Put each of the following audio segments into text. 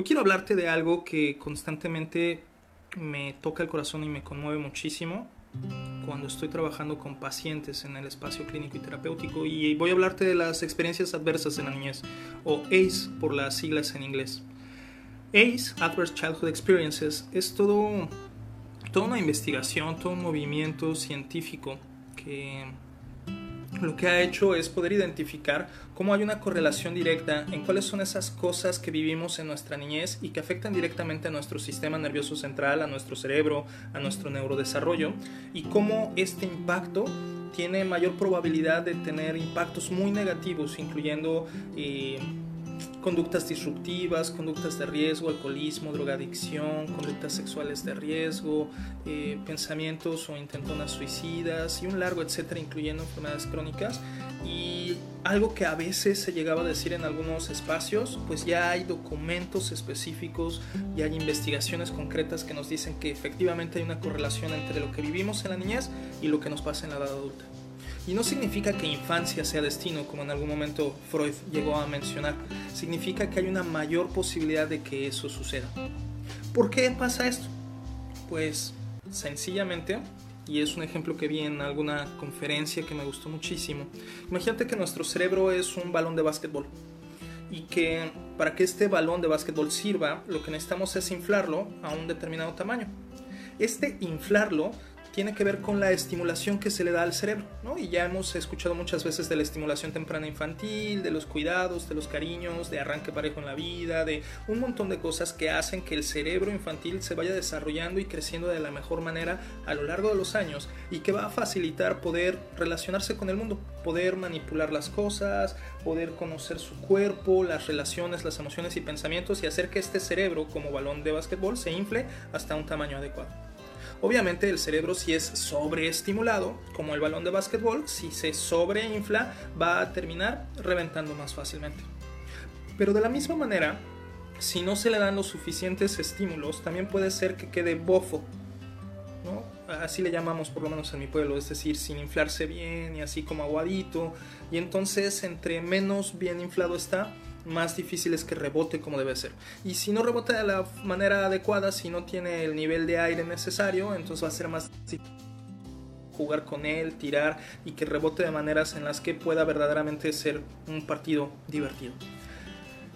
Hoy quiero hablarte de algo que constantemente me toca el corazón y me conmueve muchísimo cuando estoy trabajando con pacientes en el espacio clínico y terapéutico y voy a hablarte de las experiencias adversas en la niñez o ACE por las siglas en inglés. ACE, Adverse Childhood Experiences, es todo, toda una investigación, todo un movimiento científico que lo que ha hecho es poder identificar cómo hay una correlación directa en cuáles son esas cosas que vivimos en nuestra niñez y que afectan directamente a nuestro sistema nervioso central, a nuestro cerebro, a nuestro neurodesarrollo y cómo este impacto tiene mayor probabilidad de tener impactos muy negativos, incluyendo eh, conductas disruptivas, conductas de riesgo, alcoholismo, drogadicción, conductas sexuales de riesgo, eh, pensamientos o intentonas suicidas y un largo etcétera, incluyendo enfermedades crónicas. Y algo que a veces se llegaba a decir en algunos espacios, pues ya hay documentos específicos y hay investigaciones concretas que nos dicen que efectivamente hay una correlación entre lo que vivimos en la niñez y lo que nos pasa en la edad adulta. Y no significa que infancia sea destino, como en algún momento Freud llegó a mencionar. Significa que hay una mayor posibilidad de que eso suceda. ¿Por qué pasa esto? Pues sencillamente, y es un ejemplo que vi en alguna conferencia que me gustó muchísimo, imagínate que nuestro cerebro es un balón de básquetbol y que para que este balón de básquetbol sirva, lo que necesitamos es inflarlo a un determinado tamaño. Este inflarlo tiene que ver con la estimulación que se le da al cerebro, ¿no? Y ya hemos escuchado muchas veces de la estimulación temprana infantil, de los cuidados, de los cariños, de arranque parejo en la vida, de un montón de cosas que hacen que el cerebro infantil se vaya desarrollando y creciendo de la mejor manera a lo largo de los años y que va a facilitar poder relacionarse con el mundo, poder manipular las cosas, poder conocer su cuerpo, las relaciones, las emociones y pensamientos y hacer que este cerebro como balón de básquetbol se infle hasta un tamaño adecuado. Obviamente el cerebro si es sobreestimulado, como el balón de básquetbol, si se sobreinfla va a terminar reventando más fácilmente. Pero de la misma manera, si no se le dan los suficientes estímulos, también puede ser que quede bofo. Así le llamamos por lo menos en mi pueblo, es decir, sin inflarse bien y así como aguadito. Y entonces entre menos bien inflado está, más difícil es que rebote como debe ser. Y si no rebota de la manera adecuada, si no tiene el nivel de aire necesario, entonces va a ser más difícil jugar con él, tirar y que rebote de maneras en las que pueda verdaderamente ser un partido divertido.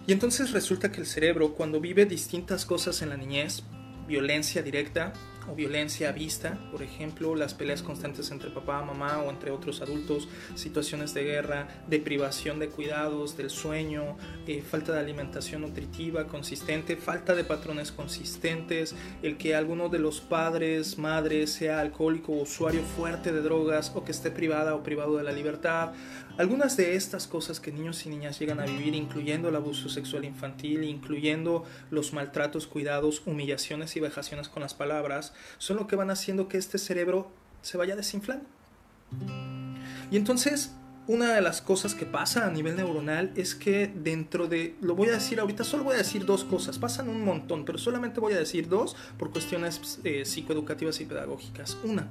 Y entonces resulta que el cerebro cuando vive distintas cosas en la niñez, violencia directa, o violencia vista, por ejemplo, las peleas constantes entre papá, mamá o entre otros adultos, situaciones de guerra, deprivación de cuidados, del sueño, eh, falta de alimentación nutritiva consistente, falta de patrones consistentes, el que alguno de los padres, madres sea alcohólico o usuario fuerte de drogas o que esté privada o privado de la libertad. Algunas de estas cosas que niños y niñas llegan a vivir, incluyendo el abuso sexual infantil, incluyendo los maltratos, cuidados, humillaciones y vejaciones con las palabras, son lo que van haciendo que este cerebro se vaya desinflando. Y entonces, una de las cosas que pasa a nivel neuronal es que dentro de, lo voy a decir ahorita, solo voy a decir dos cosas, pasan un montón, pero solamente voy a decir dos por cuestiones eh, psicoeducativas y pedagógicas. Una,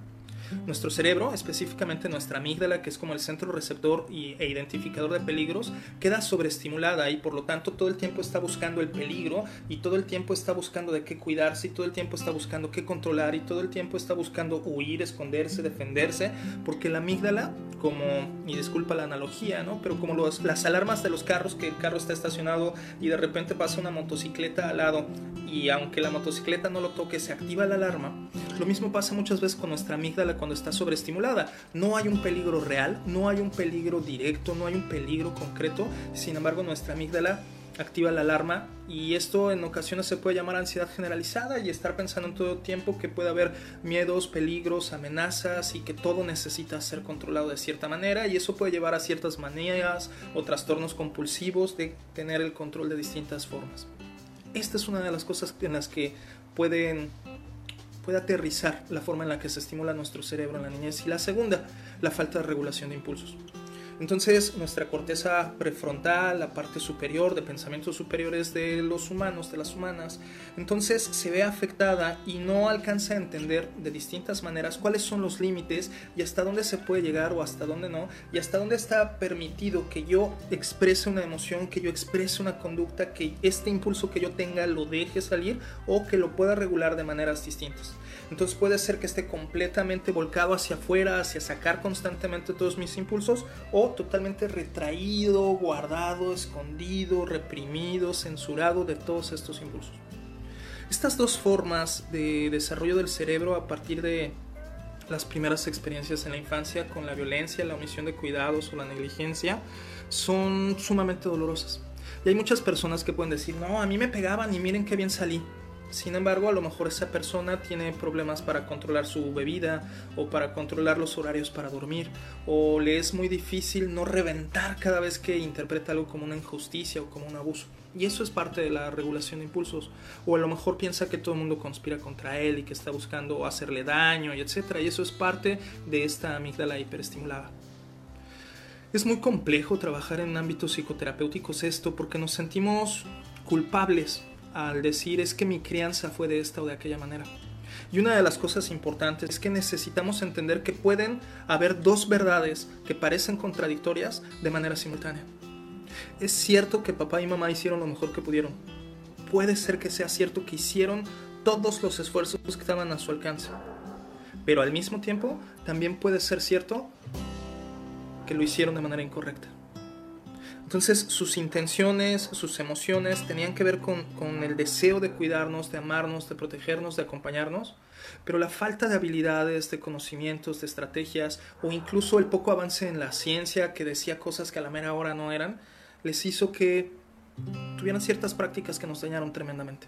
nuestro cerebro, específicamente nuestra amígdala, que es como el centro receptor e identificador de peligros, queda sobreestimulada y por lo tanto todo el tiempo está buscando el peligro y todo el tiempo está buscando de qué cuidarse y todo el tiempo está buscando qué controlar y todo el tiempo está buscando huir, esconderse, defenderse, porque la amígdala, como, y disculpa la analogía, ¿no? Pero como las alarmas de los carros, que el carro está estacionado y de repente pasa una motocicleta al lado y aunque la motocicleta no lo toque, se activa la alarma. Lo mismo pasa muchas veces con nuestra amígdala cuando está sobreestimulada. No hay un peligro real, no hay un peligro directo, no hay un peligro concreto. Sin embargo, nuestra amígdala activa la alarma y esto en ocasiones se puede llamar ansiedad generalizada y estar pensando en todo tiempo que puede haber miedos, peligros, amenazas y que todo necesita ser controlado de cierta manera y eso puede llevar a ciertas manías o trastornos compulsivos de tener el control de distintas formas. Esta es una de las cosas en las que pueden puede aterrizar la forma en la que se estimula nuestro cerebro en la niñez. Y la segunda, la falta de regulación de impulsos. Entonces nuestra corteza prefrontal, la parte superior de pensamientos superiores de los humanos, de las humanas, entonces se ve afectada y no alcanza a entender de distintas maneras cuáles son los límites y hasta dónde se puede llegar o hasta dónde no, y hasta dónde está permitido que yo exprese una emoción, que yo exprese una conducta, que este impulso que yo tenga lo deje salir o que lo pueda regular de maneras distintas. Entonces puede ser que esté completamente volcado hacia afuera, hacia sacar constantemente todos mis impulsos, o totalmente retraído, guardado, escondido, reprimido, censurado de todos estos impulsos. Estas dos formas de desarrollo del cerebro a partir de las primeras experiencias en la infancia con la violencia, la omisión de cuidados o la negligencia son sumamente dolorosas. Y hay muchas personas que pueden decir, no, a mí me pegaban y miren qué bien salí. Sin embargo, a lo mejor esa persona tiene problemas para controlar su bebida o para controlar los horarios para dormir o le es muy difícil no reventar cada vez que interpreta algo como una injusticia o como un abuso. Y eso es parte de la regulación de impulsos. O a lo mejor piensa que todo el mundo conspira contra él y que está buscando hacerle daño y etcétera. Y eso es parte de esta amígdala hiperestimulada. Es muy complejo trabajar en ámbitos psicoterapéuticos esto porque nos sentimos culpables al decir es que mi crianza fue de esta o de aquella manera. Y una de las cosas importantes es que necesitamos entender que pueden haber dos verdades que parecen contradictorias de manera simultánea. Es cierto que papá y mamá hicieron lo mejor que pudieron. Puede ser que sea cierto que hicieron todos los esfuerzos que estaban a su alcance. Pero al mismo tiempo también puede ser cierto que lo hicieron de manera incorrecta. Entonces sus intenciones, sus emociones tenían que ver con, el deseo de cuidarnos, de amarnos, de protegernos, de acompañarnos, pero la falta de habilidades, de conocimientos, de estrategias o incluso el poco avance en la ciencia que decía cosas que a la mera hora no eran, les hizo que tuvieran ciertas prácticas que nos dañaron tremendamente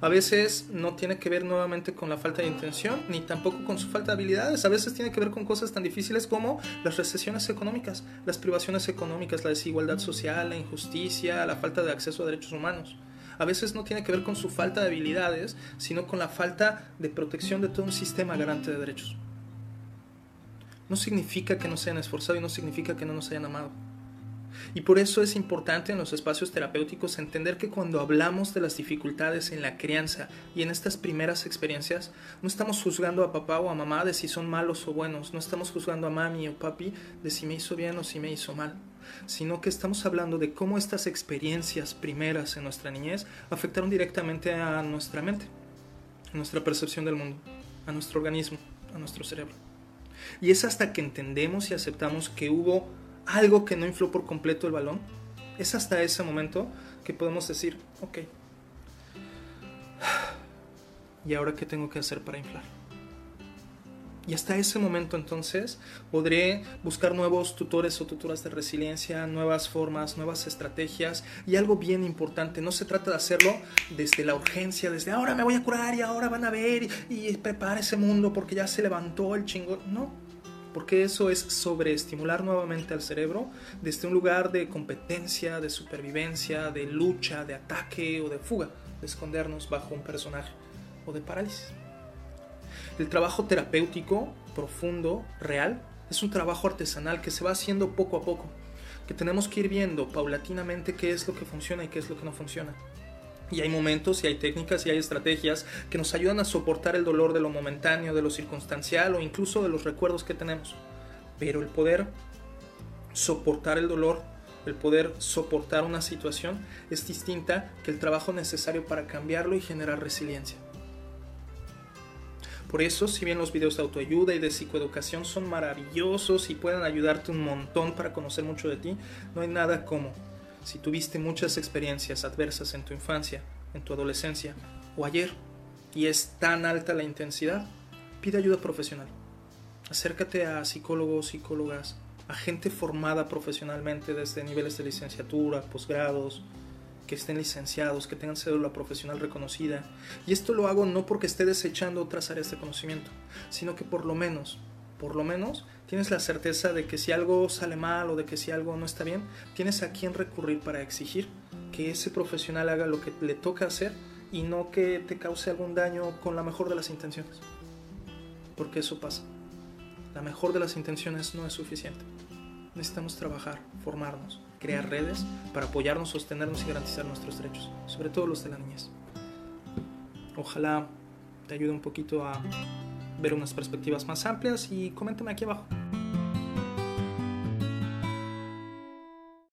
a veces no tiene que ver nuevamente con la falta de intención, ni tampoco con su falta de habilidades. A veces tiene que ver con cosas tan difíciles como las recesiones económicas, las privaciones económicas, la desigualdad social, la injusticia, la falta de acceso a derechos humanos. A veces no tiene que ver con su falta de habilidades, sino con la falta de protección de todo un sistema garante de derechos. No significa que no se hayan esforzado y no significa que no nos hayan amado. Y por eso es importante en los espacios terapéuticos entender que cuando hablamos de las dificultades en la crianza y en estas primeras experiencias, no estamos juzgando a papá o a mamá de si son malos o buenos, no estamos juzgando a mami o papi de si me hizo bien o si me hizo mal, sino que estamos hablando de cómo estas experiencias primeras en nuestra niñez afectaron directamente a nuestra mente, a nuestra percepción del mundo, a nuestro organismo, a nuestro cerebro. Y es hasta que entendemos y aceptamos que hubo algo que no infló por completo el balón, es hasta ese momento que podemos decir, ok, ¿y ahora qué tengo que hacer para inflar? Y hasta ese momento entonces podré buscar nuevos tutores o tutoras de resiliencia, nuevas formas, nuevas estrategias. Y algo bien importante, no se trata de hacerlo desde la urgencia, desde ahora me voy a curar y ahora van a ver y, y prepara ese mundo porque ya se levantó el chingo. No, porque eso es sobreestimular nuevamente al cerebro desde un lugar de competencia, de supervivencia, de lucha, de ataque o de fuga, de escondernos bajo un personaje o de parálisis. El trabajo terapéutico, profundo, real, es un trabajo artesanal que se va haciendo poco a poco, que tenemos que ir viendo paulatinamente qué es lo que funciona y qué es lo que no funciona. Y hay momentos y hay técnicas y hay estrategias que nos ayudan a soportar el dolor de lo momentáneo, de lo circunstancial o incluso de los recuerdos que tenemos. Pero el poder soportar el dolor, el poder soportar una situación es distinta que el trabajo necesario para cambiarlo y generar resiliencia. Por eso, si bien los videos de autoayuda y de psicoeducación son maravillosos y pueden ayudarte un montón para conocer mucho de ti, no hay nada como si tuviste muchas experiencias adversas en tu infancia, en tu adolescencia o ayer y es tan alta la intensidad, pide ayuda profesional. Acércate a psicólogos, psicólogas, a gente formada profesionalmente desde niveles de licenciatura, posgrados, que estén licenciados, que tengan cédula profesional reconocida. Y esto lo hago no porque esté desechando otras áreas de conocimiento, sino que por lo menos, por lo menos tienes la certeza de que si algo sale mal o de que si algo no está bien, tienes a quién recurrir para exigir que ese profesional haga lo que le toca hacer y no que te cause algún daño con la mejor de las intenciones. Porque eso pasa. La mejor de las intenciones no es suficiente. necesitamos trabajar, formarnos, crear redes para apoyarnos, sostenernos y garantizar nuestros derechos, sobre todo los de la niñez. Ojalá te ayude un poquito a ver unas perspectivas más amplias y coméntame aquí abajo